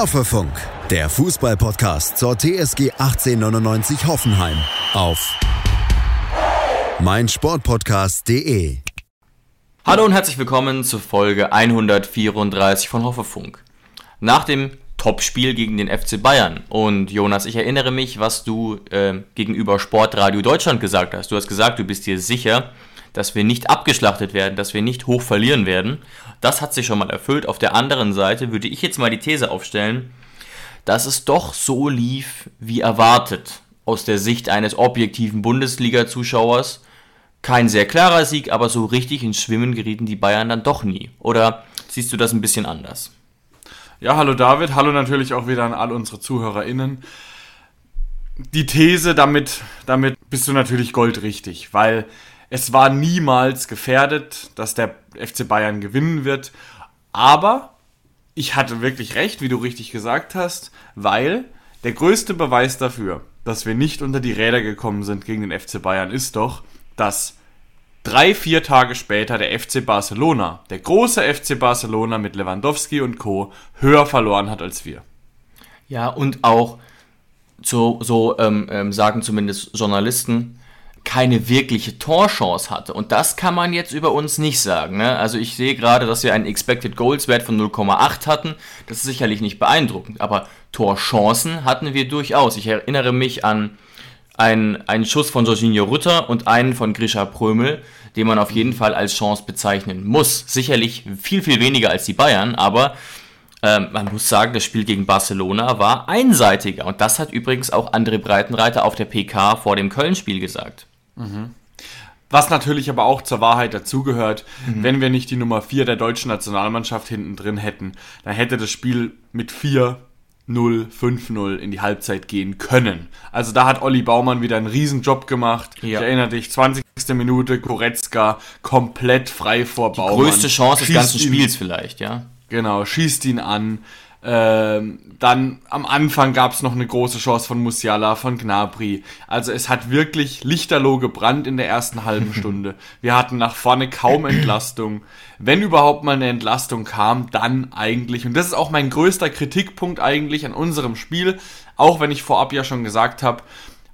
Hoffefunk, der Fußballpodcast zur TSG 1899 Hoffenheim auf meinsportpodcast.de. Hallo und herzlich willkommen zur Folge 134 von Hoffefunk. Nach dem Topspiel gegen den FC Bayern. Und Jonas, ich erinnere mich, was du äh, gegenüber Sportradio Deutschland gesagt hast. Du hast gesagt, du bist dir sicher, dass wir nicht abgeschlachtet werden, dass wir nicht hoch verlieren werden. Das hat sich schon mal erfüllt. Auf der anderen Seite würde ich jetzt mal die These aufstellen, dass es doch so lief wie erwartet aus der Sicht eines objektiven Bundesliga-Zuschauers. Kein sehr klarer Sieg, aber so richtig ins Schwimmen gerieten die Bayern dann doch nie. Oder siehst du das ein bisschen anders? Ja, hallo David, hallo natürlich auch wieder an all unsere ZuhörerInnen. Die These, damit, damit bist du natürlich goldrichtig, weil es war niemals gefährdet, dass der FC Bayern gewinnen wird. Aber ich hatte wirklich recht, wie du richtig gesagt hast, weil der größte Beweis dafür, dass wir nicht unter die Räder gekommen sind gegen den FC Bayern, ist doch, dass drei, vier Tage später der FC Barcelona, der große FC Barcelona mit Lewandowski und Co., höher verloren hat als wir. Ja, und auch, so, so ähm, ähm, sagen zumindest Journalisten, keine wirkliche Torchance hatte. Und das kann man jetzt über uns nicht sagen. Ne? Also ich sehe gerade, dass wir einen Expected Goals Wert von 0,8 hatten. Das ist sicherlich nicht beeindruckend, aber Torchancen hatten wir durchaus. Ich erinnere mich an einen, einen Schuss von Jorginho Rütter und einen von Grisha Prömel, den man auf jeden Fall als Chance bezeichnen muss. Sicherlich viel, viel weniger als die Bayern, aber ähm, man muss sagen, das Spiel gegen Barcelona war einseitiger. Und das hat übrigens auch André Breitenreiter auf der PK vor dem Köln-Spiel gesagt. Mhm. Was natürlich aber auch zur Wahrheit dazugehört, mhm. wenn wir nicht die Nummer 4 der deutschen Nationalmannschaft hinten drin hätten, dann hätte das Spiel mit 4 0, 5-0 in die Halbzeit gehen können. Also da hat Olli Baumann wieder einen Riesenjob gemacht. Ja. Ich erinnere dich, 20. Minute, Goretzka komplett frei vor Baumann. Die größte Chance des ganzen Spiels vielleicht, ja. Genau, schießt ihn an. Ähm, dann am Anfang gab es noch eine große Chance von Musiala, von Gnabry. Also es hat wirklich lichterloh gebrannt in der ersten halben Stunde. Wir hatten nach vorne kaum Entlastung. Wenn überhaupt mal eine Entlastung kam, dann eigentlich. Und das ist auch mein größter Kritikpunkt eigentlich an unserem Spiel. Auch wenn ich vorab ja schon gesagt habe,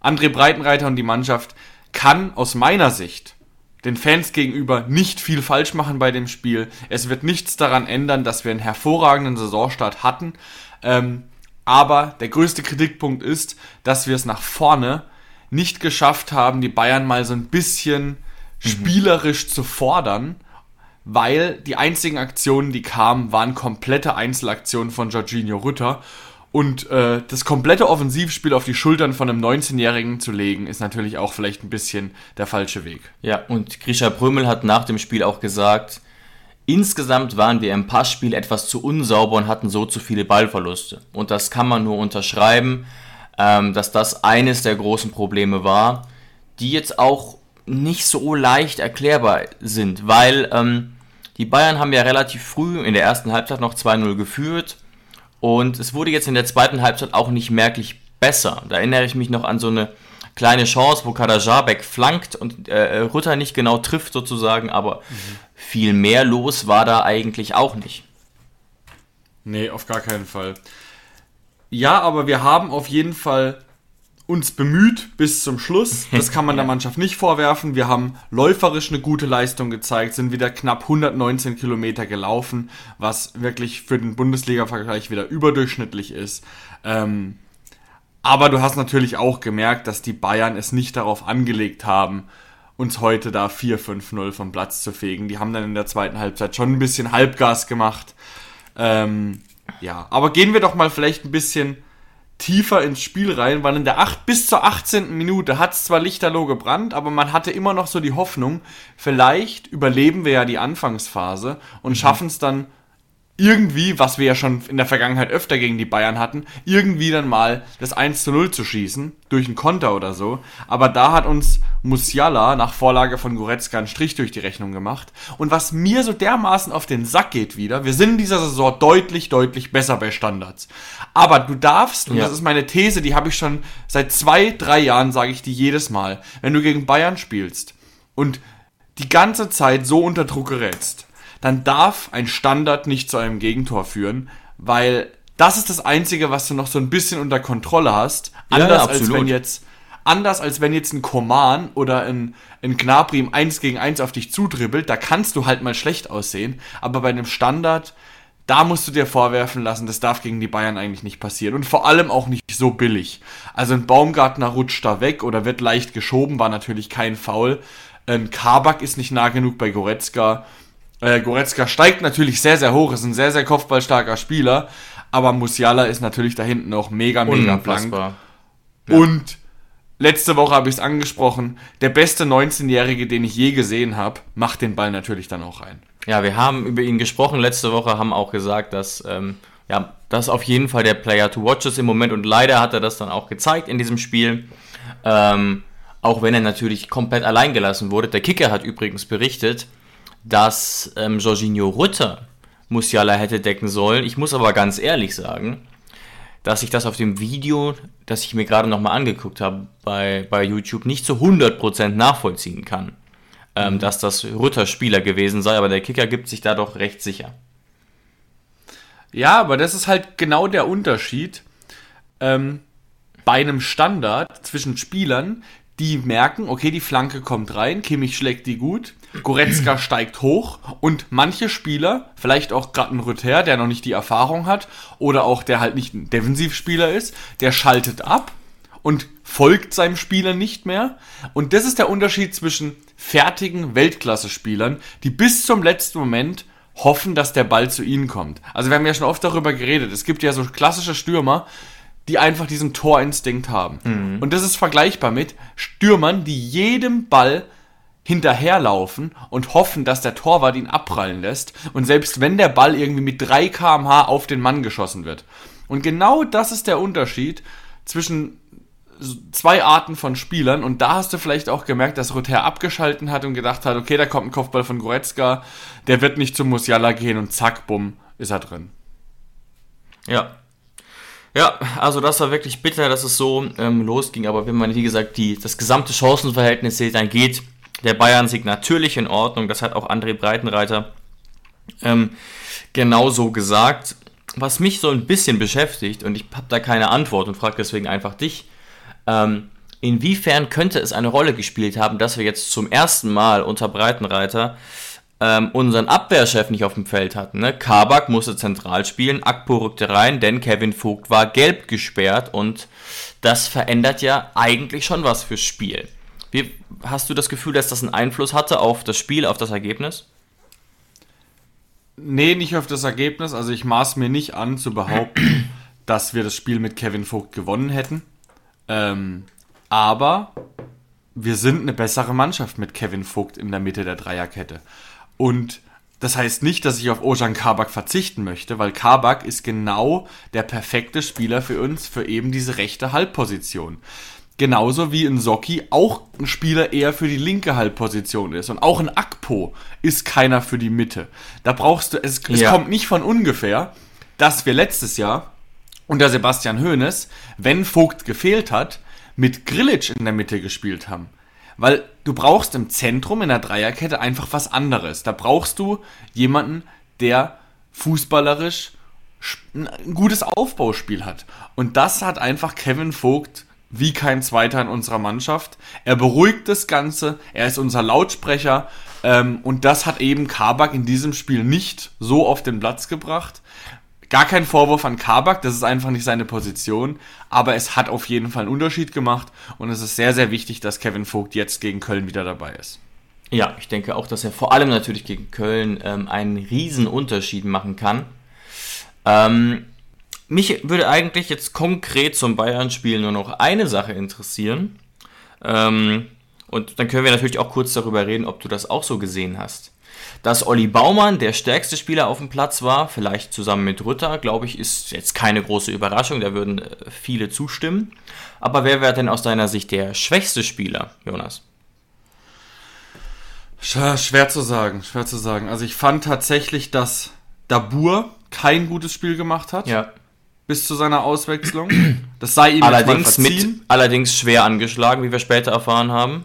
André Breitenreiter und die Mannschaft kann aus meiner Sicht den Fans gegenüber nicht viel falsch machen bei dem Spiel. Es wird nichts daran ändern, dass wir einen hervorragenden Saisonstart hatten. Ähm, aber der größte Kritikpunkt ist, dass wir es nach vorne nicht geschafft haben, die Bayern mal so ein bisschen mhm. spielerisch zu fordern, weil die einzigen Aktionen, die kamen, waren komplette Einzelaktionen von Jorginho Rütter. Und äh, das komplette Offensivspiel auf die Schultern von einem 19-Jährigen zu legen, ist natürlich auch vielleicht ein bisschen der falsche Weg. Ja, und Grisha Prömel hat nach dem Spiel auch gesagt, insgesamt waren wir im Passspiel etwas zu unsauber und hatten so zu viele Ballverluste. Und das kann man nur unterschreiben, ähm, dass das eines der großen Probleme war, die jetzt auch nicht so leicht erklärbar sind, weil ähm, die Bayern haben ja relativ früh in der ersten Halbzeit noch 2-0 geführt und es wurde jetzt in der zweiten Halbzeit auch nicht merklich besser. Da erinnere ich mich noch an so eine kleine Chance, wo Kadajabek flankt und äh, Rutter nicht genau trifft sozusagen, aber mhm. viel mehr los war da eigentlich auch nicht. Nee, auf gar keinen Fall. Ja, aber wir haben auf jeden Fall uns bemüht bis zum Schluss. Das kann man der Mannschaft nicht vorwerfen. Wir haben läuferisch eine gute Leistung gezeigt, sind wieder knapp 119 Kilometer gelaufen, was wirklich für den Bundesliga-Vergleich wieder überdurchschnittlich ist. Ähm, aber du hast natürlich auch gemerkt, dass die Bayern es nicht darauf angelegt haben, uns heute da 4-5-0 vom Platz zu fegen. Die haben dann in der zweiten Halbzeit schon ein bisschen Halbgas gemacht. Ähm, ja, aber gehen wir doch mal vielleicht ein bisschen tiefer ins Spiel rein, weil in der 8 bis zur 18. Minute hat es zwar lichterloh gebrannt, aber man hatte immer noch so die Hoffnung, vielleicht überleben wir ja die Anfangsphase und mhm. schaffen es dann irgendwie, was wir ja schon in der Vergangenheit öfter gegen die Bayern hatten, irgendwie dann mal das 1 zu 0 zu schießen, durch einen Konter oder so. Aber da hat uns Musiala nach Vorlage von Goretzka einen Strich durch die Rechnung gemacht. Und was mir so dermaßen auf den Sack geht wieder, wir sind in dieser Saison deutlich, deutlich besser bei Standards. Aber du darfst, und ja. das ist meine These, die habe ich schon seit zwei, drei Jahren, sage ich die jedes Mal, wenn du gegen Bayern spielst und die ganze Zeit so unter Druck gerätst, dann darf ein Standard nicht zu einem Gegentor führen, weil Das ist das Einzige, was du noch so ein bisschen unter Kontrolle hast. Anders ja, als wenn jetzt anders als wenn jetzt ein Koman oder ein, ein Gnabry im 1 gegen 1 auf dich zudribbelt, da kannst du halt mal schlecht aussehen. Aber bei einem Standard, da musst du dir vorwerfen lassen, das darf gegen die Bayern eigentlich nicht passieren. Und vor allem auch nicht so billig. Also ein Baumgartner rutscht da weg oder wird leicht geschoben, war natürlich kein Foul. Ein Kabak ist nicht nah genug bei Goretzka. Äh, Goretzka steigt natürlich sehr, sehr hoch, ist ein sehr, sehr kopfballstarker Spieler. Aber Musiala ist natürlich da hinten auch mega, mega blank. Unfassbar. Und letzte Woche habe ich es angesprochen, der beste 19-Jährige, den ich je gesehen habe, macht den Ball natürlich dann auch rein. Ja, wir haben über ihn gesprochen letzte Woche, haben auch gesagt, dass ähm, ja, das auf jeden Fall der Player to watch ist im Moment und leider hat er das dann auch gezeigt in diesem Spiel. Ähm, auch wenn er natürlich komplett allein gelassen wurde. Der Kicker hat übrigens berichtet, dass ähm, Jorginho Rutter Musiala hätte decken sollen. Ich muss aber ganz ehrlich sagen, dass ich das auf dem Video, das ich mir gerade nochmal angeguckt habe bei, bei YouTube, nicht zu 100% nachvollziehen kann, ähm, dass das Rutter Spieler gewesen sei, aber der Kicker gibt sich da doch recht sicher. Ja, aber das ist halt genau der Unterschied ähm, bei einem Standard zwischen Spielern, die merken, okay, die Flanke kommt rein, Kimmich schlägt die gut, Goretzka steigt hoch und manche Spieler, vielleicht auch gerade ein Rüther, der noch nicht die Erfahrung hat oder auch der halt nicht ein Defensivspieler ist, der schaltet ab und folgt seinem Spieler nicht mehr. Und das ist der Unterschied zwischen fertigen Weltklasse-Spielern, die bis zum letzten Moment hoffen, dass der Ball zu ihnen kommt. Also wir haben ja schon oft darüber geredet. Es gibt ja so klassische Stürmer, die einfach diesen Torinstinkt haben. Und das ist vergleichbar mit Stürmern, die jedem Ball hinterherlaufen und hoffen, dass der Torwart ihn abprallen lässt. Und selbst wenn der Ball irgendwie mit 3 kmh auf den Mann geschossen wird. Und genau das ist der Unterschied zwischen zwei Arten von Spielern. Und da hast du vielleicht auch gemerkt, dass Rother abgeschalten hat und gedacht hat, okay, da kommt ein Kopfball von Goretzka, der wird nicht zum Musiala gehen und zack, bumm, ist er drin. Ja. Ja, also das war wirklich bitter, dass es so ähm, losging. Aber wenn man, wie gesagt, die, das gesamte Chancenverhältnis sieht, dann geht der Bayern-Sieg natürlich in Ordnung. Das hat auch André Breitenreiter ähm, genauso gesagt. Was mich so ein bisschen beschäftigt, und ich habe da keine Antwort und frage deswegen einfach dich, ähm, inwiefern könnte es eine Rolle gespielt haben, dass wir jetzt zum ersten Mal unter Breitenreiter ähm, unseren Abwehrchef nicht auf dem Feld hatten. Ne? Kabak musste zentral spielen, Akpo rückte rein, denn Kevin Vogt war gelb gesperrt und das verändert ja eigentlich schon was fürs Spiel. Wie, hast du das Gefühl, dass das einen Einfluss hatte auf das Spiel, auf das Ergebnis? Nee, nicht auf das Ergebnis. Also ich maß mir nicht an zu behaupten, dass wir das Spiel mit Kevin Vogt gewonnen hätten. Ähm, aber wir sind eine bessere Mannschaft mit Kevin Vogt in der Mitte der Dreierkette. Und das heißt nicht, dass ich auf Ojan Kabak verzichten möchte, weil Kabak ist genau der perfekte Spieler für uns, für eben diese rechte Halbposition. Genauso wie ein Socki auch ein Spieler eher für die linke Halbposition ist. Und auch ein Akpo ist keiner für die Mitte. Da brauchst du, es, es Ja. kommt nicht von ungefähr, dass wir letztes Jahr unter Sebastian Hoeneß, wenn Vogt gefehlt hat, mit Grillitsch in der Mitte gespielt haben. Weil du brauchst im Zentrum in der Dreierkette einfach was anderes. Da brauchst du jemanden, der fußballerisch ein gutes Aufbauspiel hat. Und das hat einfach Kevin Vogt wie kein Zweiter in unserer Mannschaft. Er beruhigt das Ganze, er ist unser Lautsprecher ähm, und das hat eben Kabak in diesem Spiel nicht so auf den Platz gebracht. Gar kein Vorwurf an Kabak, das ist einfach nicht seine Position, aber es hat auf jeden Fall einen Unterschied gemacht und es ist sehr, sehr wichtig, dass Kevin Vogt jetzt gegen Köln wieder dabei ist. Ja, ich denke auch, dass er vor allem natürlich gegen Köln ähm, einen riesen Unterschied machen kann. Ähm, mich würde eigentlich jetzt konkret zum Bayern-Spiel nur noch eine Sache interessieren. Ähm, und dann können wir natürlich auch kurz darüber reden, ob du das auch so gesehen hast. Dass Olli Baumann der stärkste Spieler auf dem Platz war, vielleicht zusammen mit Rütter, glaube ich, ist jetzt keine große Überraschung, da würden äh, viele zustimmen. Aber wer wäre denn aus deiner Sicht der schwächste Spieler, Jonas? Sch- Schwer zu sagen, schwer zu sagen. Also ich fand tatsächlich, dass Dabur kein gutes Spiel gemacht hat, Ja. bis zu seiner Auswechslung. Das sei ihm Allerdings mit, allerdings schwer angeschlagen, wie wir später erfahren haben.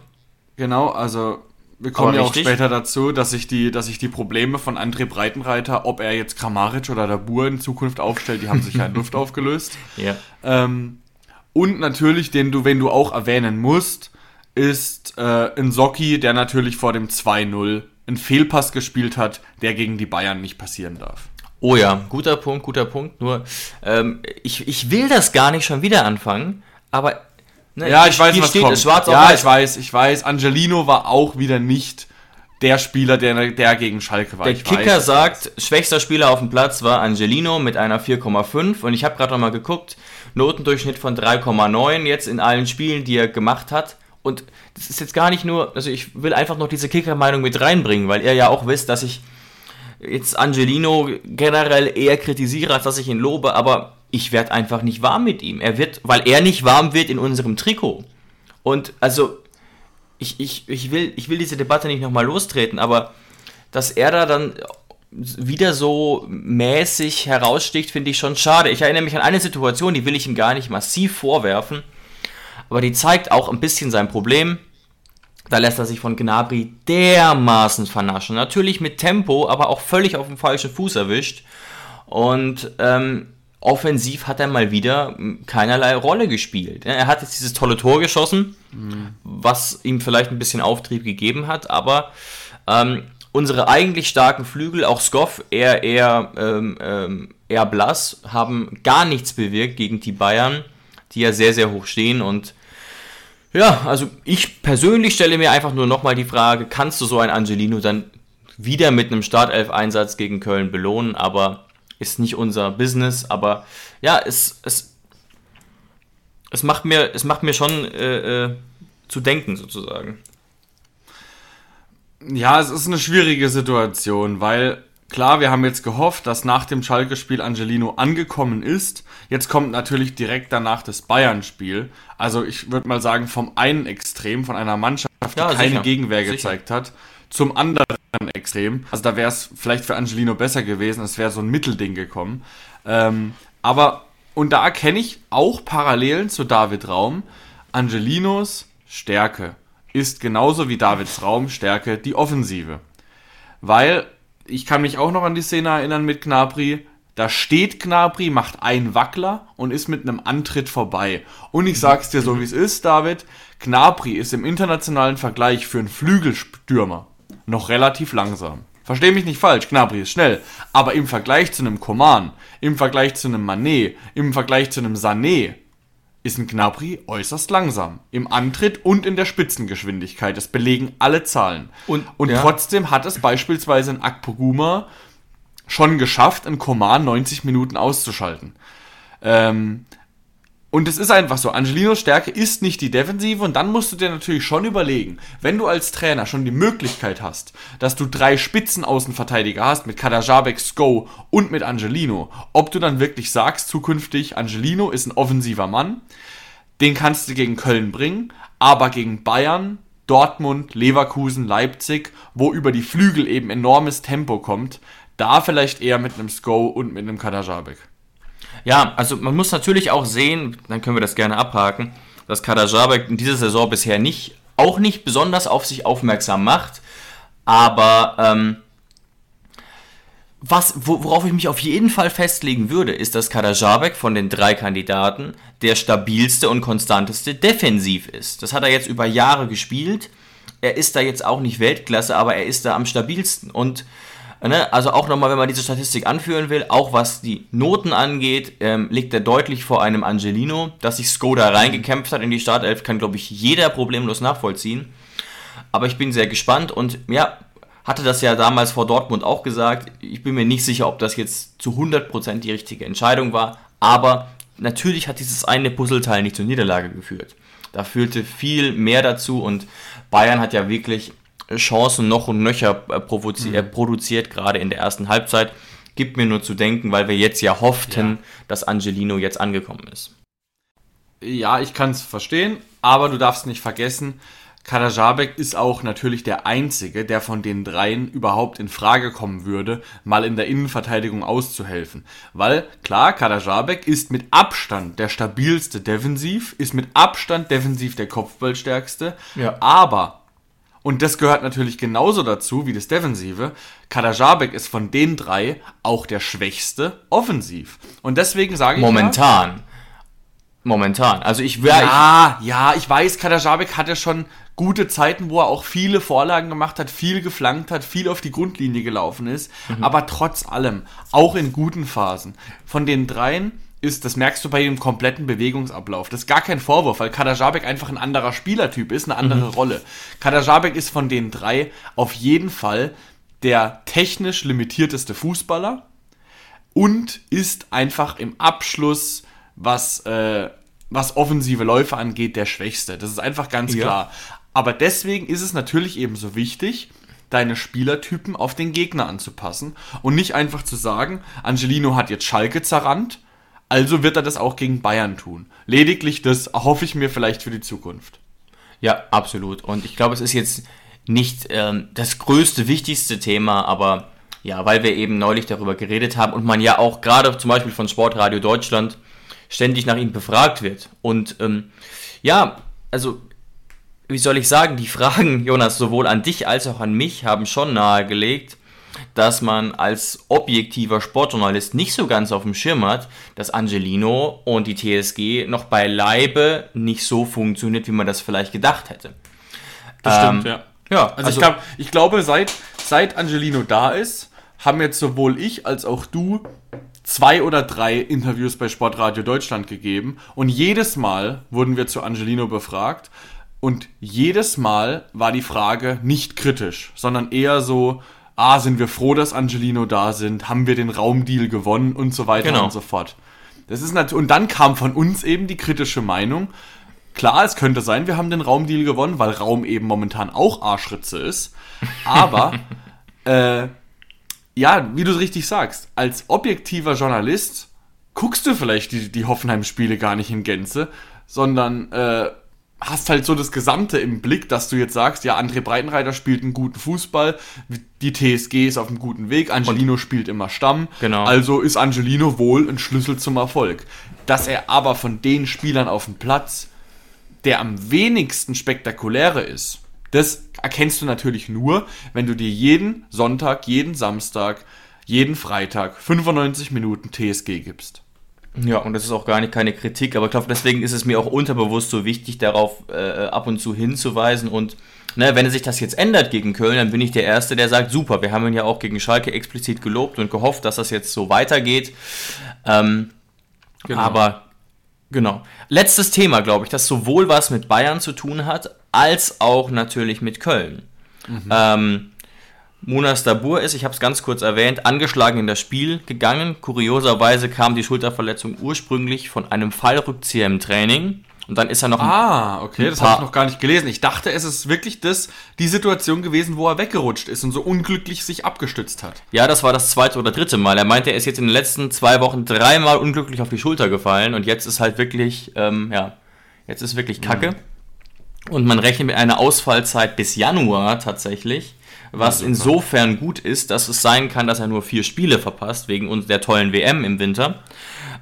Genau, also wir kommen Aber ja auch richtig. später dazu, dass sich die, dass sich die Probleme von André Breitenreiter, ob er jetzt Kramaric oder Dabur in Zukunft aufstellt, die haben sich ja in Luft aufgelöst. Ja. Ähm, und natürlich, den du, wenn du auch erwähnen musst, ist äh, ein Socki, der natürlich vor dem 2-0 einen Fehlpass gespielt hat, der gegen die Bayern nicht passieren darf. Oh ja, guter Punkt, guter Punkt. Nur, ähm, ich, ich will das gar nicht schon wieder anfangen, aber ne, Ja, ich weiß, was steht kommt. schwarz auf ja, weiß. ich weiß, ich weiß. Angelino war auch wieder nicht der Spieler, der, der gegen Schalke war. Der ich Kicker weiß. sagt, schwächster Spieler auf dem Platz war Angelino mit einer 4,5 und ich habe gerade noch mal geguckt, Notendurchschnitt von 3,9 jetzt in allen Spielen, die er gemacht hat. Und das ist jetzt gar nicht nur, also ich will einfach noch diese Kicker-Meinung mit reinbringen, weil ihr ja auch wisst, dass ich jetzt Angelino generell eher kritisiere, als dass ich ihn lobe, aber ich werde einfach nicht warm mit ihm. Er wird, weil er nicht warm wird in unserem Trikot. Und also, ich, ich, ich, will, ich will diese Debatte nicht nochmal lostreten, aber dass er da dann wieder so mäßig heraussticht, finde ich schon schade. Ich erinnere mich an eine Situation, die will ich ihm gar nicht massiv vorwerfen, aber die zeigt auch ein bisschen sein Problem. Da lässt er sich von Gnabry dermaßen vernaschen. Natürlich mit Tempo, aber auch völlig auf dem falschen Fuß erwischt. Und ähm, offensiv hat er mal wieder mm, keinerlei Rolle gespielt. Er hat jetzt dieses tolle Tor geschossen, was ihm vielleicht ein bisschen Auftrieb gegeben hat, aber ähm, unsere eigentlich starken Flügel, auch Skoff, eher, eher, ähm, ähm, eher blass, haben gar nichts bewirkt gegen die Bayern, die ja sehr, sehr hoch stehen und ja, also ich persönlich stelle mir einfach nur nochmal die Frage, kannst du so ein Angelino dann wieder mit einem Startelf-Einsatz gegen Köln belohnen, aber ist nicht unser Business, aber ja, es, es, es, macht, mir, es macht mir schon äh, äh, zu denken sozusagen. Ja, es ist eine schwierige Situation, weil klar, wir haben jetzt gehofft, dass nach dem Schalke-Spiel Angelino angekommen ist. Jetzt kommt natürlich direkt danach das Bayern-Spiel. Also ich würde mal sagen, vom einen Extrem, von einer Mannschaft, die Ja, keine. Gegenwehr Sicher. gezeigt hat, zum anderen Extrem. Also da wäre es vielleicht für Angelino besser gewesen, es wäre so ein Mittelding gekommen. Ähm, aber, und da erkenne ich auch Parallelen zu David Raum. Angelinos Stärke ist genauso wie Davids Raum Stärke die Offensive. Weil ich kann mich auch noch an die Szene erinnern mit Gnabry. Da steht Gnabry, macht einen Wackler und ist mit einem Antritt vorbei. Und ich sag's dir so, wie es ist, David. Gnabry ist im internationalen Vergleich für einen Flügelstürmer noch relativ langsam. Versteh mich nicht falsch, Gnabry ist schnell. Aber im Vergleich zu einem Coman, im Vergleich zu einem Manet, im Vergleich zu einem Sané, ist ein Gnabry äußerst langsam. Im Antritt und in der Spitzengeschwindigkeit. Das belegen alle Zahlen. Und- und ja. trotzdem hat es beispielsweise ein Akpoguma schon geschafft, einen Coman 90 Minuten auszuschalten. Ähm, und es ist einfach so, Angelinos Stärke ist nicht die Defensive und dann musst du dir natürlich schon überlegen, wenn du als Trainer schon die Möglichkeit hast, dass du drei Spitzenaußenverteidiger hast mit Kadajabek, Sko und mit Angelino, ob du dann wirklich sagst zukünftig, Angelino ist ein offensiver Mann, den kannst du gegen Köln bringen, aber gegen Bayern, Dortmund, Leverkusen, Leipzig, wo über die Flügel eben enormes Tempo kommt, da vielleicht eher mit einem Sko und mit einem Kadajabek. Ja, also man muss natürlich auch sehen, dann können wir das gerne abhaken, dass Kadajabek in dieser Saison bisher nicht, auch nicht besonders auf sich aufmerksam macht. Aber ähm, was, wo- worauf ich mich auf jeden Fall festlegen würde, ist, dass Kadajabek von den drei Kandidaten der stabilste und konstanteste defensiv ist. Das hat er jetzt über Jahre gespielt. Er ist da jetzt auch nicht Weltklasse, aber er ist da am stabilsten. Und Ne, also auch nochmal, wenn man diese Statistik anführen will, auch was die Noten angeht, ähm, liegt er deutlich vor einem Angelino. Dass sich Skoda reingekämpft hat in die Startelf, kann, glaube ich, jeder problemlos nachvollziehen. Aber ich bin sehr gespannt und ja, hatte das ja damals vor Dortmund auch gesagt. Ich bin mir nicht sicher, ob das jetzt zu 100% die richtige Entscheidung war. Aber natürlich hat dieses eine Puzzleteil nicht zur Niederlage geführt. Da führte viel mehr dazu und Bayern hat ja wirklich Chancen noch und nöcher äh, provozi- äh, produziert, gerade in der ersten Halbzeit. Gibt mir nur zu denken, weil wir jetzt ja hofften, dass Angelino jetzt angekommen ist. Ja, ich kann es verstehen, aber du darfst nicht vergessen, Kadajabek ist auch natürlich der Einzige, der von den dreien überhaupt in Frage kommen würde, mal in der Innenverteidigung auszuhelfen. Weil, klar, Kadajabek ist mit Abstand der stabilste defensiv, ist mit Abstand defensiv der Kopfballstärkste, Ja. aber, Und das gehört natürlich genauso dazu wie das Defensive. Kadajabek ist von den drei auch der schwächste offensiv. Und deswegen sage ich Momentan. Ja, Momentan. Also ich wäre. Ja, ja, ich weiß, Kadajabek hatte schon gute Zeiten, wo er auch viele Vorlagen gemacht hat, viel geflankt hat, viel auf die Grundlinie gelaufen ist. Mhm. Aber trotz allem, auch in guten Phasen, von den dreien ist, das merkst du bei dem kompletten Bewegungsablauf. Das ist gar kein Vorwurf, weil Kadajabek einfach ein anderer Spielertyp ist, eine andere mhm. Rolle. Kadajabek ist von den drei auf jeden Fall der technisch limitierteste Fußballer und ist einfach im Abschluss was, äh, was offensive Läufe angeht, der Schwächste. Das ist einfach ganz ja. klar. Aber deswegen ist es natürlich eben so wichtig, deine Spielertypen auf den Gegner anzupassen und nicht einfach zu sagen, Angelino hat jetzt Schalke zerrannt, also wird er das auch gegen Bayern tun. Lediglich das hoffe ich mir vielleicht für die Zukunft. Ja, absolut. Und ich glaube, es ist jetzt nicht ähm, das größte, wichtigste Thema, aber ja, weil wir eben neulich darüber geredet haben und man ja auch gerade zum Beispiel von Sportradio Deutschland ständig nach ihm befragt wird. Und ähm, ja, also wie soll ich sagen, die Fragen, Jonas, sowohl an dich als auch an mich haben schon nahegelegt, dass man als objektiver Sportjournalist nicht so ganz auf dem Schirm hat, dass Angelino und die TSG noch beileibe nicht so funktioniert, wie man das vielleicht gedacht hätte. Das ähm, stimmt, ja. Ja, also, also ich, glaub, ich glaube, seit, seit Angelino da ist, haben jetzt sowohl ich als auch du zwei oder drei Interviews bei Sportradio Deutschland gegeben und jedes Mal wurden wir zu Angelino befragt und jedes Mal war die Frage nicht kritisch, sondern eher so, ah, sind wir froh, dass Angelino da sind, haben wir den Raumdeal gewonnen und so weiter genau. und so fort. Das ist natürlich, und dann kam von uns eben die kritische Meinung, klar, es könnte sein, wir haben den Raumdeal gewonnen, weil Raum eben momentan auch Arschritze ist, aber äh, ja, wie du es richtig sagst, als objektiver Journalist guckst du vielleicht die, die Hoffenheim-Spiele gar nicht in Gänze, sondern äh, hast halt so das Gesamte im Blick, dass du jetzt sagst, ja, André Breitenreiter spielt einen guten Fußball, die TSG ist auf einem guten Weg, Angelino Und, spielt immer Stamm, genau. also ist Angelino wohl ein Schlüssel zum Erfolg. Dass er aber von den Spielern auf dem Platz der am wenigsten spektakuläre ist, das erkennst du natürlich nur, wenn du dir jeden Sonntag, jeden Samstag, jeden Freitag 95 Minuten TSG gibst. Ja, und das ist auch gar nicht keine Kritik, aber ich glaube, deswegen ist es mir auch unterbewusst so wichtig, darauf äh, ab und zu hinzuweisen. Und ne, wenn sich das jetzt ändert gegen Köln, dann bin ich der Erste, der sagt, super, wir haben ihn ja auch gegen Schalke explizit gelobt und gehofft, dass das jetzt so weitergeht. Ähm, genau. Aber genau. Letztes Thema, glaube ich, das sowohl was mit Bayern zu tun hat, als auch natürlich mit Köln. Mhm. Ähm, Munas Dabur ist, ich habe es ganz kurz erwähnt, angeschlagen in das Spiel gegangen. Kurioserweise kam die Schulterverletzung ursprünglich von einem Fallrückzieher im Training. Und dann ist er noch. Ah, okay, das habe ich noch gar nicht gelesen. Ich dachte, es ist wirklich das, die Situation gewesen, wo er weggerutscht ist und so unglücklich sich abgestützt hat. Ja, das war das zweite oder dritte Mal. Er meinte, er ist jetzt in den letzten zwei Wochen dreimal unglücklich auf die Schulter gefallen und jetzt ist halt wirklich, ähm, ja, jetzt ist wirklich Kacke. Mhm. Und man rechnet mit einer Ausfallzeit bis Januar tatsächlich was ja, insofern gut ist, dass es sein kann, dass er nur vier Spiele verpasst, wegen uns der tollen WM im Winter.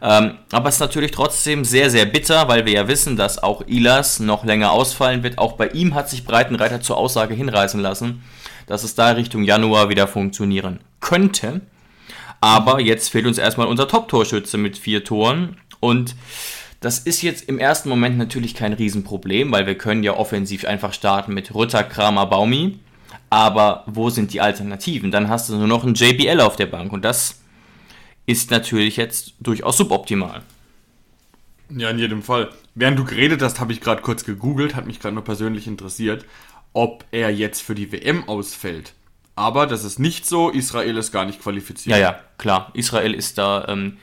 Ähm, aber es ist natürlich trotzdem sehr, sehr bitter, weil wir ja wissen, dass auch Ilas noch länger ausfallen wird. Auch bei ihm hat sich Breitenreiter zur Aussage hinreißen lassen, dass es da Richtung Januar wieder funktionieren könnte. Aber jetzt fehlt uns erstmal unser Top-Torschütze mit vier Toren und das ist jetzt im ersten Moment natürlich kein Riesenproblem, weil wir können ja offensiv einfach starten mit Rutter, Kramer, Baumi. Aber wo sind die Alternativen? Dann hast du nur noch einen JBL auf der Bank und das ist natürlich jetzt durchaus suboptimal. Ja, in jedem Fall. Während du geredet hast, habe ich gerade kurz gegoogelt, hat mich gerade nur persönlich interessiert, ob er jetzt für die WM ausfällt. Aber das ist nicht so, Israel ist gar nicht qualifiziert. Ja, ja, klar. Israel ist da ähm,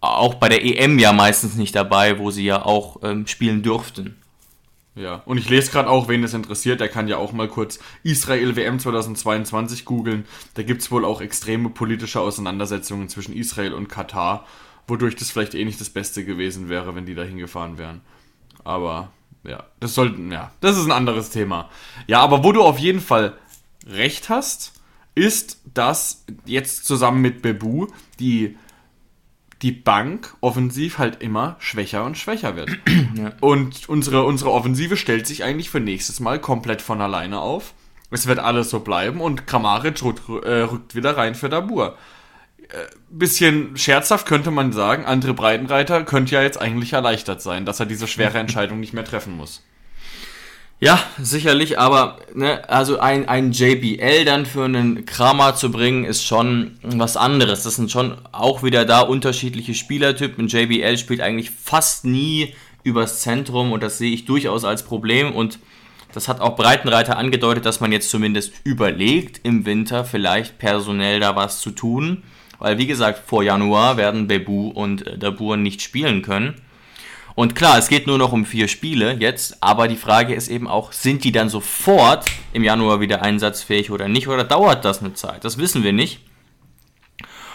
auch bei der EM ja meistens nicht dabei, wo sie ja auch ähm, spielen dürften. Ja, und ich lese gerade auch, wen das interessiert, der kann ja auch mal kurz Israel WM 2022 googeln. Da gibt es wohl auch extreme politische Auseinandersetzungen zwischen Israel und Katar, wodurch das vielleicht eh nicht das Beste gewesen wäre, wenn die da hingefahren wären. Aber ja, das sollten, ja, das ist ein anderes Thema. Ja, aber wo du auf jeden Fall recht hast, ist, dass jetzt zusammen mit Bebu die die Bank offensiv halt immer schwächer und schwächer wird. Ja. Und unsere, unsere Offensive stellt sich eigentlich für nächstes Mal komplett von alleine auf. Es wird alles so bleiben und Kramaric rückt, äh, rückt wieder rein für Dabur. Äh, bisschen scherzhaft könnte man sagen, Andre Breitenreiter könnte ja jetzt eigentlich erleichtert sein, dass er diese schwere Entscheidung nicht mehr treffen muss. Ja, sicherlich, aber ne, also ein, ein JBL dann für einen Kramer zu bringen, ist schon was anderes. Das sind schon auch wieder da unterschiedliche Spielertypen. JBL spielt eigentlich fast nie übers Zentrum und das sehe ich durchaus als Problem und das hat auch Breitenreiter angedeutet, dass man jetzt zumindest überlegt, im Winter vielleicht personell da was zu tun. Weil, wie gesagt, vor Januar werden Bebu und Dabur nicht spielen können. Und klar, es geht nur noch um vier Spiele jetzt, aber die Frage ist eben auch, sind die dann sofort im Januar wieder einsatzfähig oder nicht, oder dauert das eine Zeit? Das wissen wir nicht.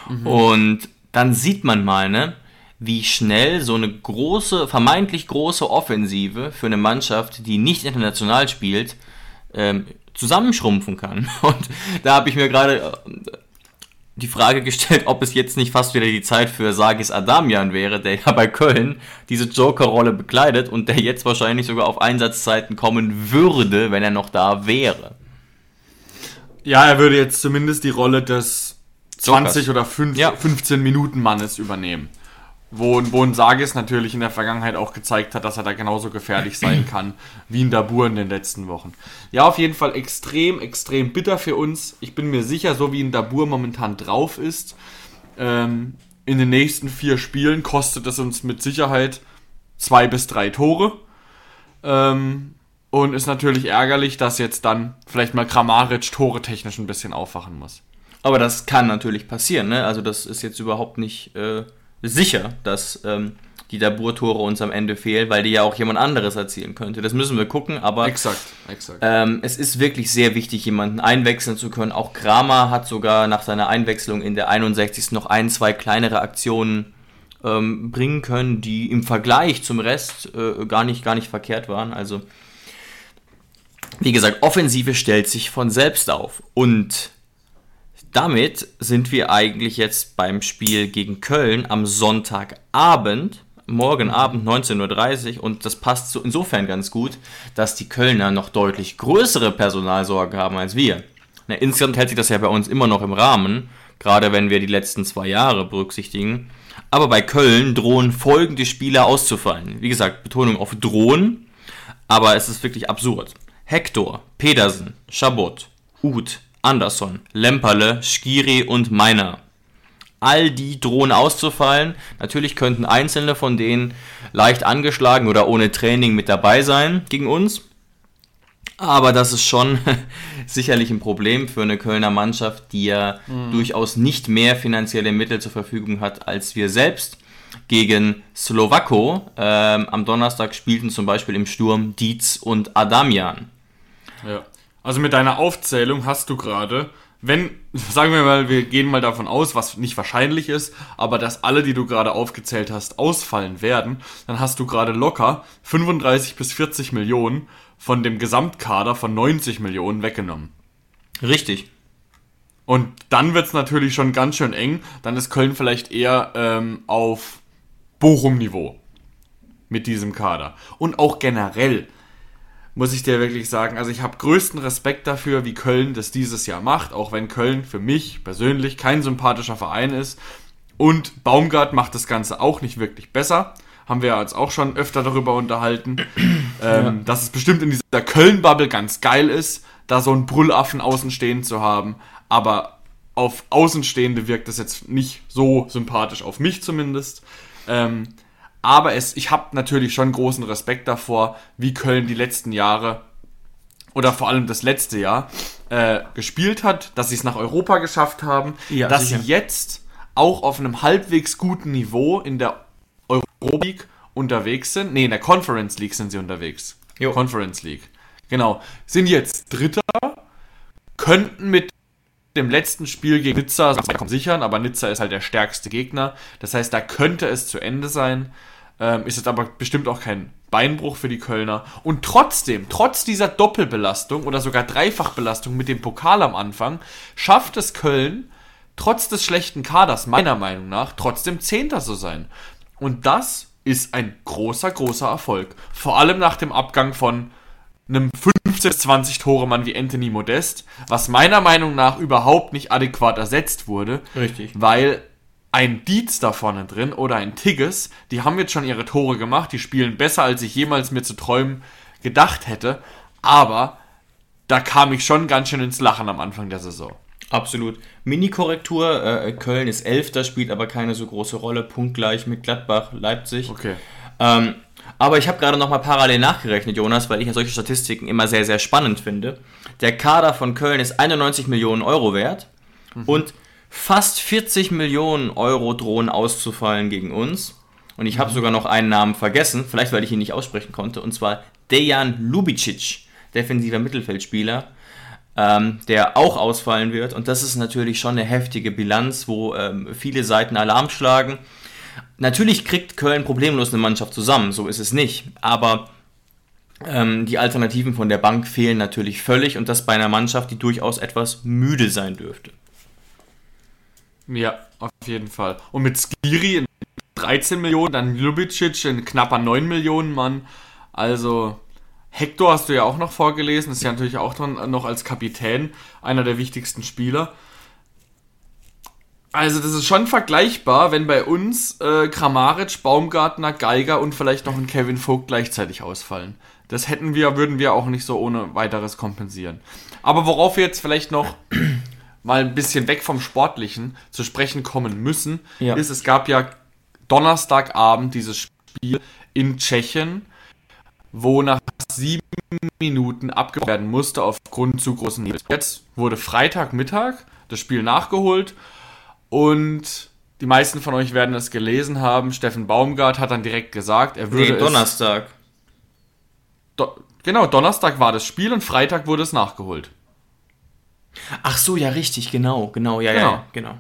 Mhm. Und dann sieht man mal, ne, wie schnell so eine große, vermeintlich große Offensive für eine Mannschaft, die nicht international spielt, ähm, zusammenschrumpfen kann. Und da habe ich mir gerade die Frage gestellt, ob es jetzt nicht fast wieder die Zeit für Sagis Adamian wäre, der ja bei Köln diese Joker-Rolle bekleidet und der jetzt wahrscheinlich sogar auf Einsatzzeiten kommen würde, wenn er noch da wäre. Ja, er würde jetzt zumindest die Rolle des 20 Jokers. oder 5, ja. 15 Minuten Mannes übernehmen. Wo, wo ein Sagis natürlich in der Vergangenheit auch gezeigt hat, dass er da genauso gefährlich sein kann wie ein Dabur in den letzten Wochen. Ja, auf jeden Fall extrem, extrem bitter für uns. Ich bin mir sicher, so wie ein Dabur momentan drauf ist, ähm, in den nächsten vier Spielen kostet es uns mit Sicherheit zwei bis drei Tore. Ähm, und ist natürlich ärgerlich, dass jetzt dann vielleicht mal Kramaric tore technisch ein bisschen aufwachen muss. Aber das kann natürlich passieren, ne? Also das ist jetzt überhaupt nicht. Äh sicher, dass ähm, die Dabur-Tore uns am Ende fehlen, weil die ja auch jemand anderes erzielen könnte. Das müssen wir gucken, aber exakt, exakt. Ähm, es ist wirklich sehr wichtig, jemanden einwechseln zu können. Auch Kramer hat sogar nach seiner Einwechslung in der 61. noch ein, zwei kleinere Aktionen ähm, bringen können, die im Vergleich zum Rest äh, gar, nicht, gar nicht verkehrt waren. Also, wie gesagt, Offensive stellt sich von selbst auf. Und damit sind wir eigentlich jetzt beim Spiel gegen Köln am Sonntagabend, morgen Abend 19.30 Uhr und das passt so insofern ganz gut, dass die Kölner noch deutlich größere Personalsorgen haben als wir. Na, insgesamt hält sich das ja bei uns immer noch im Rahmen, gerade wenn wir die letzten zwei Jahre berücksichtigen. Aber bei Köln drohen folgende Spieler auszufallen. Wie gesagt, Betonung auf drohen, aber es ist wirklich absurd. Hector, Pedersen, Chabot, Uth, Anderson, Lemperle, Skiri und Meiner. All die drohen auszufallen. Natürlich könnten einzelne von denen leicht angeschlagen oder ohne Training mit dabei sein gegen uns. Aber das ist schon sicherlich ein Problem für eine Kölner Mannschaft, die ja mhm. durchaus nicht mehr finanzielle Mittel zur Verfügung hat als wir selbst. Gegen Slowako ähm, am Donnerstag spielten zum Beispiel im Sturm Dietz und Adamian. Ja. Also mit deiner Aufzählung hast du gerade, wenn, sagen wir mal, wir gehen mal davon aus, was nicht wahrscheinlich ist, aber dass alle, die du gerade aufgezählt hast, ausfallen werden, dann hast du gerade locker 35 bis 40 Millionen von dem Gesamtkader von 90 Millionen weggenommen. Richtig. Und dann wird es natürlich schon ganz schön eng. Dann ist Köln vielleicht eher ähm, auf Bochum-Niveau mit diesem Kader. Und auch generell muss ich dir wirklich sagen. Also ich habe größten Respekt dafür, wie Köln das dieses Jahr macht, auch wenn Köln für mich persönlich kein sympathischer Verein ist. Und Baumgart macht das Ganze auch nicht wirklich besser. Haben wir uns auch schon öfter darüber unterhalten, ja. ähm, dass es bestimmt in dieser Köln-Bubble ganz geil ist, da so einen Brüllaffen außen stehen zu haben. Aber auf Außenstehende wirkt das jetzt nicht so sympathisch, auf mich zumindest. Ähm, aber es, ich habe natürlich schon großen Respekt davor, wie Köln die letzten Jahre oder vor allem das letzte Jahr äh, gespielt hat, dass sie es nach Europa geschafft haben, ja, dass sicher. sie jetzt auch auf einem halbwegs guten Niveau in der Europa League unterwegs sind. Ne, in der Conference League sind sie unterwegs. Jo. Conference League. Genau. Sind jetzt Dritter, könnten mit dem letzten Spiel gegen Nizza sichern, aber Nizza ist halt der stärkste Gegner. Das heißt, da könnte es zu Ende sein. Ähm, ist jetzt aber bestimmt auch kein Beinbruch für die Kölner. Und trotzdem, trotz dieser Doppelbelastung oder sogar Dreifachbelastung mit dem Pokal am Anfang, schafft es Köln trotz des schlechten Kaders, meiner Meinung nach, trotzdem Zehnter zu sein. Und das ist ein großer, großer Erfolg. Vor allem nach dem Abgang von einem 15 20 Tore Mann wie Anthony Modest, was meiner Meinung nach überhaupt nicht adäquat ersetzt wurde. Richtig. Weil ein Dietz da vorne drin oder ein Tigges, die haben jetzt schon ihre Tore gemacht, die spielen besser, als ich jemals mir zu träumen gedacht hätte. Aber da kam ich schon ganz schön ins Lachen am Anfang der Saison. Absolut. Mini-Korrektur, äh, Köln ist Elfter, spielt aber keine so große Rolle, punktgleich mit Gladbach, Leipzig. Okay. Ähm, aber ich habe gerade nochmal parallel nachgerechnet, Jonas, weil ich ja solche Statistiken immer sehr, sehr spannend finde. Der Kader von Köln ist 91 Millionen Euro wert und fast 40 Millionen Euro drohen auszufallen gegen uns. Und ich habe sogar noch einen Namen vergessen, vielleicht weil ich ihn nicht aussprechen konnte, und zwar Dejan Lubicic, defensiver Mittelfeldspieler, ähm, der auch ausfallen wird. Und das ist natürlich schon eine heftige Bilanz, wo ähm, viele Seiten Alarm schlagen. Natürlich kriegt Köln problemlos eine Mannschaft zusammen, so ist es nicht. Aber ähm, die Alternativen von der Bank fehlen natürlich völlig und das bei einer Mannschaft, die durchaus etwas müde sein dürfte. Ja, auf jeden Fall. Und mit Skiri in 13 Millionen, dann Ljubicic in knapper 9 Millionen Mann. Also Hector hast du ja auch noch vorgelesen, ist ja natürlich auch noch als Kapitän einer der wichtigsten Spieler. Also das ist schon vergleichbar, wenn bei uns äh, Kramaric, Baumgartner, Geiger und vielleicht noch ein Kevin Vogt gleichzeitig ausfallen. Das hätten wir, würden wir auch nicht so ohne weiteres kompensieren. Aber worauf wir jetzt vielleicht noch mal ein bisschen weg vom Sportlichen zu sprechen kommen müssen, Ja. ist, es gab ja Donnerstagabend dieses Spiel in Tschechien, wo nach sieben Minuten abgebrochen werden musste aufgrund zu großen Nebels. Jetzt wurde Freitagmittag das Spiel nachgeholt und die meisten von euch werden es gelesen haben. Steffen Baumgart hat dann direkt gesagt, er würde Nee, es Donnerstag. Do genau, Donnerstag war das Spiel und Freitag wurde es nachgeholt. Ach so, ja, richtig, genau, genau, ja, Genau. ja, genau.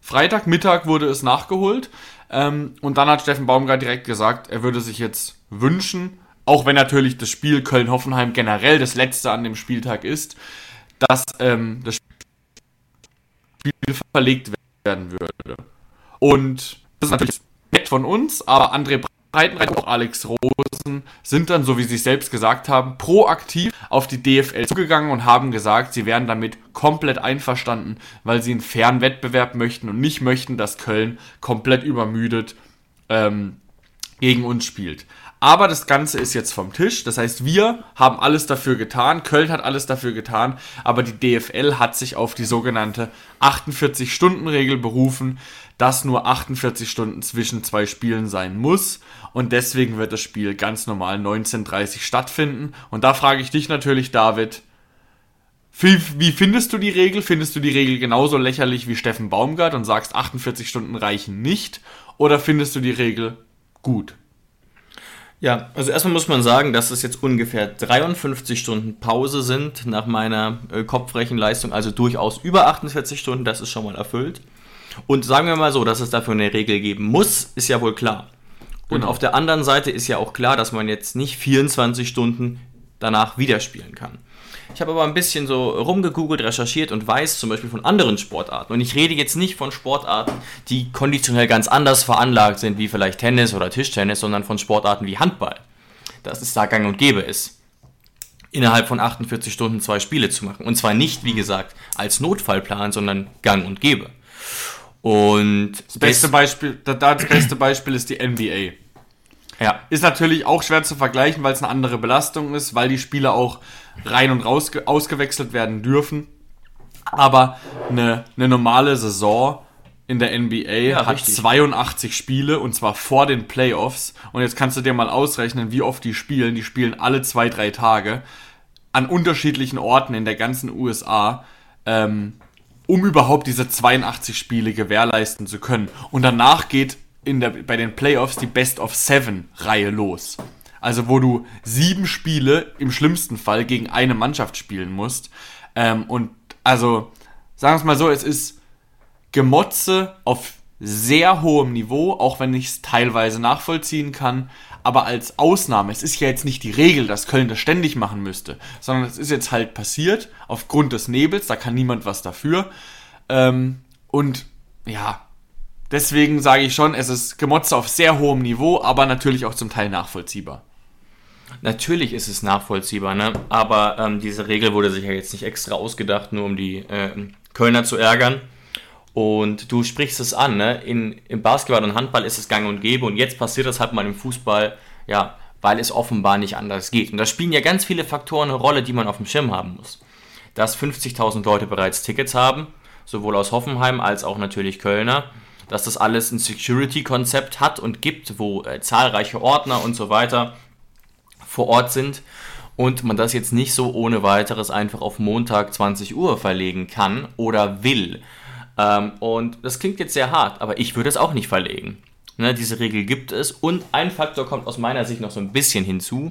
Freitagmittag wurde es nachgeholt ähm, und dann hat Steffen Baumgart direkt gesagt, er würde sich jetzt wünschen, auch wenn natürlich das Spiel Köln-Hoffenheim generell das letzte an dem Spieltag ist, dass ähm, das Spiel verlegt werden würde. Und das ist natürlich nett von uns, aber André Breitenreiter und auch Alex Rosen sind dann, so wie sie selbst gesagt haben, proaktiv auf die DFL zugegangen und haben gesagt, sie wären damit komplett einverstanden, weil sie einen fairen Wettbewerb möchten und nicht möchten, dass Köln komplett übermüdet ähm, gegen uns spielt. Aber das Ganze ist jetzt vom Tisch. Das heißt, wir haben alles dafür getan. Köln hat alles dafür getan. Aber die DFL hat sich auf die sogenannte 48-Stunden-Regel berufen, dass nur 48 Stunden zwischen zwei Spielen sein muss. Und deswegen wird das Spiel ganz normal 19.30 stattfinden. Und da frage ich dich natürlich, David, wie, findest du die Regel? Findest du die Regel genauso lächerlich wie Steffen Baumgart und sagst, 48 Stunden reichen nicht? Oder findest du die Regel gut? Ja, also erstmal muss man sagen, dass es jetzt ungefähr 53 Stunden Pause sind nach meiner äh, Kopfrechenleistung, also durchaus über 48 Stunden, das ist schon mal erfüllt. Und sagen wir mal so, dass es dafür eine Regel geben muss, ist ja wohl klar. Und Genau. auf der anderen Seite ist ja auch klar, dass man jetzt nicht 24 Stunden danach wieder spielen kann. Ich habe aber ein bisschen so rumgegoogelt, recherchiert und weiß zum Beispiel von anderen Sportarten. Und ich rede jetzt nicht von Sportarten, die konditionell ganz anders veranlagt sind, wie vielleicht Tennis oder Tischtennis, sondern von Sportarten wie Handball. Dass es da gang und gäbe ist, innerhalb von 48 Stunden zwei Spiele zu machen. Und zwar nicht, wie gesagt, als Notfallplan, sondern gang und gäbe. Und Das beste Beispiel, da, da das beste Beispiel ist die NBA. ja, Ist natürlich auch schwer zu vergleichen, weil es eine andere Belastung ist, weil die Spieler auch rein und raus ge- ausgewechselt werden dürfen. Aber eine, eine normale Saison in der NBA Ja, hat richtig. 82 Spiele und zwar vor den Playoffs. Und jetzt kannst du dir mal ausrechnen, wie oft die spielen. Die spielen alle zwei, drei Tage an unterschiedlichen Orten in der ganzen USA. Ähm, um überhaupt diese 82 Spiele gewährleisten zu können. Und danach geht in der, bei den Playoffs die Best of Seven Reihe los. Also wo du sieben Spiele im schlimmsten Fall gegen eine Mannschaft spielen musst. Ähm, und also, sagen wir es mal so, es ist Gemotze auf sehr hohem Niveau, auch wenn ich es teilweise nachvollziehen kann. Aber als Ausnahme, es ist ja jetzt nicht die Regel, dass Köln das ständig machen müsste, sondern es ist jetzt halt passiert aufgrund des Nebels, da kann niemand was dafür. Ähm, Und ja, deswegen sage ich schon, es ist Gemotze auf sehr hohem Niveau, aber natürlich auch zum Teil nachvollziehbar. Natürlich ist es nachvollziehbar, ne? aber ähm, diese Regel wurde sich ja jetzt nicht extra ausgedacht, nur um die äh, Kölner zu ärgern. Und du sprichst es an, ne? In, im Basketball und Handball ist es gang und gäbe und jetzt passiert das halt mal im Fußball, ja, weil es offenbar nicht anders geht. Und da spielen ja ganz viele Faktoren eine Rolle, die man auf dem Schirm haben muss. Dass 50.000 Leute bereits Tickets haben, sowohl aus Hoffenheim als auch natürlich Kölner. Dass das alles ein Security-Konzept hat und gibt, wo äh, zahlreiche Ordner und so weiter vor Ort sind und man das jetzt nicht so ohne weiteres einfach auf Montag 20 Uhr verlegen kann oder will. Ähm, und das klingt jetzt sehr hart, aber ich würde es auch nicht verlegen. Ne, diese Regel gibt es und ein Faktor kommt aus meiner Sicht noch so ein bisschen hinzu.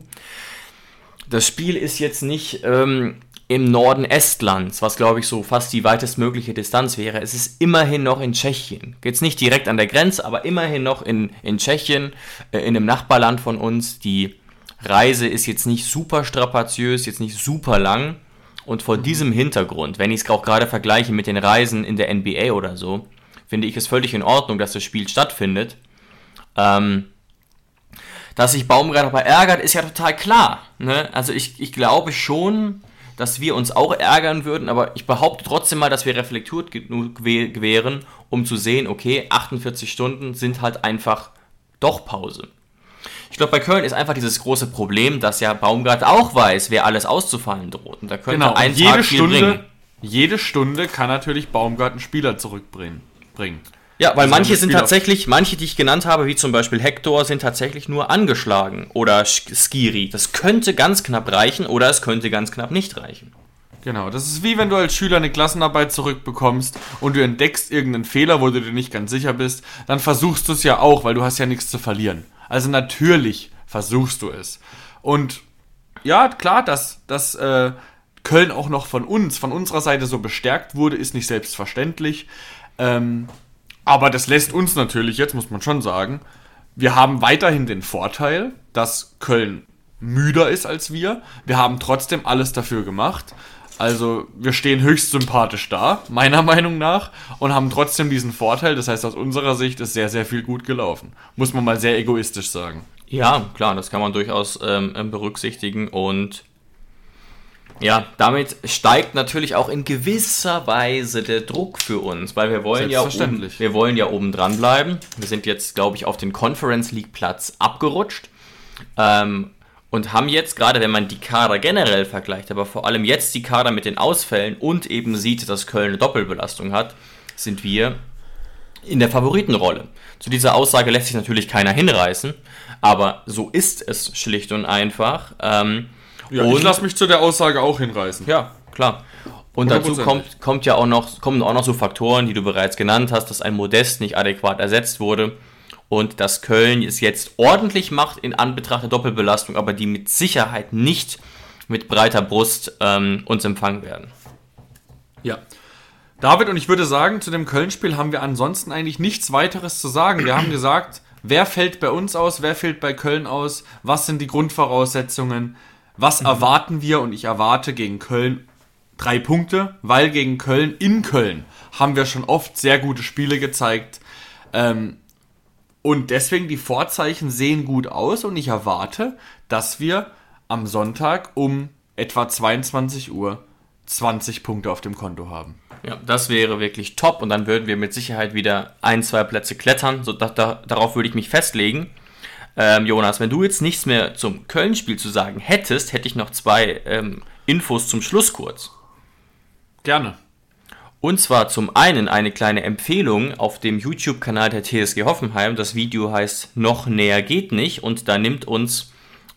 Das Spiel ist jetzt nicht ähm, im Norden Estlands, was glaube ich so fast die weitestmögliche Distanz wäre. Es ist immerhin noch in Tschechien. Jetzt nicht direkt an der Grenze, aber immerhin noch in, in Tschechien, äh, in einem Nachbarland von uns. Die Reise ist jetzt nicht super strapaziös, jetzt nicht super lang. Und vor diesem Hintergrund, wenn ich es auch gerade vergleiche mit den Reisen in der NBA oder so, finde ich es völlig in Ordnung, dass das Spiel stattfindet. Ähm, dass sich Baumgart aber ärgert, ist ja total klar. Ne? Also ich, ich glaube schon, dass wir uns auch ärgern würden, aber ich behaupte trotzdem mal, dass wir reflektiert genug wären, um zu sehen, okay, 48 Stunden sind halt einfach doch Pause. Ich glaube, bei Köln ist einfach dieses große Problem, dass ja Baumgart auch weiß, wer alles auszufallen droht. Und da könnte Genau, ein jede Tag viel Stunde, bringen. jede Stunde kann natürlich Baumgart einen Spieler zurückbringen. Bringen. Ja, weil Also manche sind tatsächlich, manche, die ich genannt habe, wie zum Beispiel Hector, sind tatsächlich nur angeschlagen. Oder Sk- Skiri. Das könnte ganz knapp reichen oder es könnte ganz knapp nicht reichen. Genau, das ist wie wenn du als Schüler eine Klassenarbeit zurückbekommst und du entdeckst irgendeinen Fehler, wo du dir nicht ganz sicher bist, dann versuchst du es ja auch, weil du hast ja nichts zu verlieren. Also natürlich versuchst du es. Und ja, klar, dass, dass äh, Köln auch noch von uns, von unserer Seite so bestärkt wurde, ist nicht selbstverständlich. Ähm, aber das lässt uns natürlich, jetzt muss man schon sagen, wir haben weiterhin den Vorteil, dass Köln müder ist als wir. Wir haben trotzdem alles dafür gemacht. Also wir stehen höchst sympathisch da, meiner Meinung nach, und haben trotzdem diesen Vorteil. Das heißt, aus unserer Sicht ist sehr, sehr viel gut gelaufen. Muss man mal sehr egoistisch sagen. Ja, klar, das kann man durchaus ähm, berücksichtigen und ja, damit steigt natürlich auch in gewisser Weise der Druck für uns, weil wir wollen ja oben, wir wollen ja oben dran bleiben. Wir sind jetzt, glaube ich, auf den Conference League Platz abgerutscht ähm, und haben jetzt gerade, wenn man die Kader generell vergleicht, aber vor allem jetzt die Kader mit den Ausfällen und eben sieht, dass Köln eine Doppelbelastung hat, sind wir in der Favoritenrolle. Zu dieser Aussage lässt sich natürlich keiner hinreißen, aber so ist es schlicht und einfach. Ähm, Ja, und ich lasse mich zu der Aussage auch hinreißen. ja, klar. Und dazu Hundertprozentig. kommt, kommt ja auch noch, kommen auch noch so Faktoren, die du bereits genannt hast, dass ein Modest nicht adäquat ersetzt wurde und dass Köln es jetzt ordentlich macht in Anbetracht der Doppelbelastung, aber die mit Sicherheit nicht mit breiter Brust ähm, uns empfangen werden. Ja. David, und ich würde sagen, zu dem Köln-Spiel haben wir ansonsten eigentlich nichts weiteres zu sagen. Wir haben gesagt, wer fällt bei uns aus, wer fällt bei Köln aus, was sind die Grundvoraussetzungen, was erwarten wir und ich erwarte gegen Köln drei Punkte, weil gegen Köln in Köln haben wir schon oft sehr gute Spiele gezeigt. Ähm, und deswegen die Vorzeichen sehen gut aus und ich erwarte, dass wir am Sonntag um etwa 22 Uhr 20 Punkte auf dem Konto haben. Ja, das wäre wirklich top und dann würden wir mit Sicherheit wieder ein, zwei Plätze klettern. So, da, da, darauf würde ich mich festlegen. Ähm, Jonas, wenn du jetzt nichts mehr zum Köln-Spiel zu sagen hättest, hätte ich noch zwei ähm, Infos zum Schluss kurz. Gerne. Und zwar zum einen eine kleine Empfehlung auf dem YouTube-Kanal der TSG Hoffenheim. Das Video heißt Noch näher geht nicht und da nimmt uns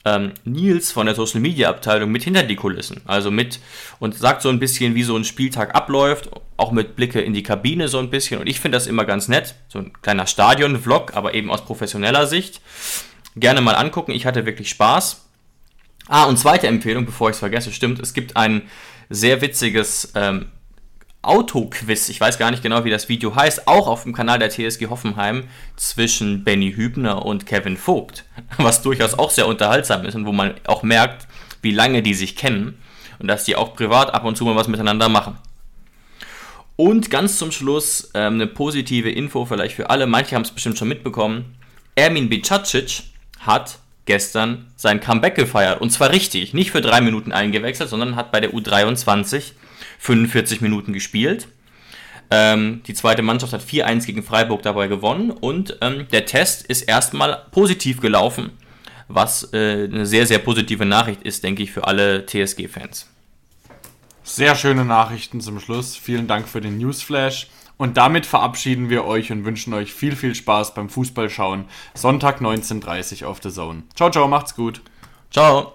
ähm, Nils von der Social Media Abteilung mit hinter die Kulissen. Also mit und sagt so ein bisschen, wie so ein Spieltag abläuft, auch mit Blicke in die Kabine so ein bisschen. Und ich finde das immer ganz nett. So ein kleiner Stadion-Vlog, aber eben aus professioneller Sicht. Gerne mal angucken. Ich hatte wirklich Spaß. Ah, und zweite Empfehlung, bevor ich es vergesse, stimmt, es gibt ein sehr witziges ähm, Autoquiz, ich weiß gar nicht genau, wie das Video heißt, auch auf dem Kanal der TSG Hoffenheim zwischen Benny Hübner und Kevin Vogt, was durchaus auch sehr unterhaltsam ist und wo man auch merkt, wie lange die sich kennen und dass die auch privat ab und zu mal was miteinander machen. Und ganz zum Schluss ähm, eine positive Info vielleicht für alle. Manche haben es bestimmt schon mitbekommen. Ermin Bicacic hat gestern sein Comeback gefeiert. Und zwar richtig. Nicht für drei Minuten eingewechselt, sondern hat bei der U23 45 Minuten gespielt. Ähm, die zweite Mannschaft hat 4-1 gegen Freiburg dabei gewonnen. Und ähm, der Test ist erstmal positiv gelaufen. Was äh, eine sehr, sehr positive Nachricht ist, denke ich, für alle TSG-Fans. Sehr schöne Nachrichten zum Schluss. Vielen Dank für den Newsflash. Und damit verabschieden wir euch und wünschen euch viel, viel Spaß beim Fußballschauen. Sonntag 19.30 Uhr auf The Zone. Ciao, ciao, macht's gut. Ciao.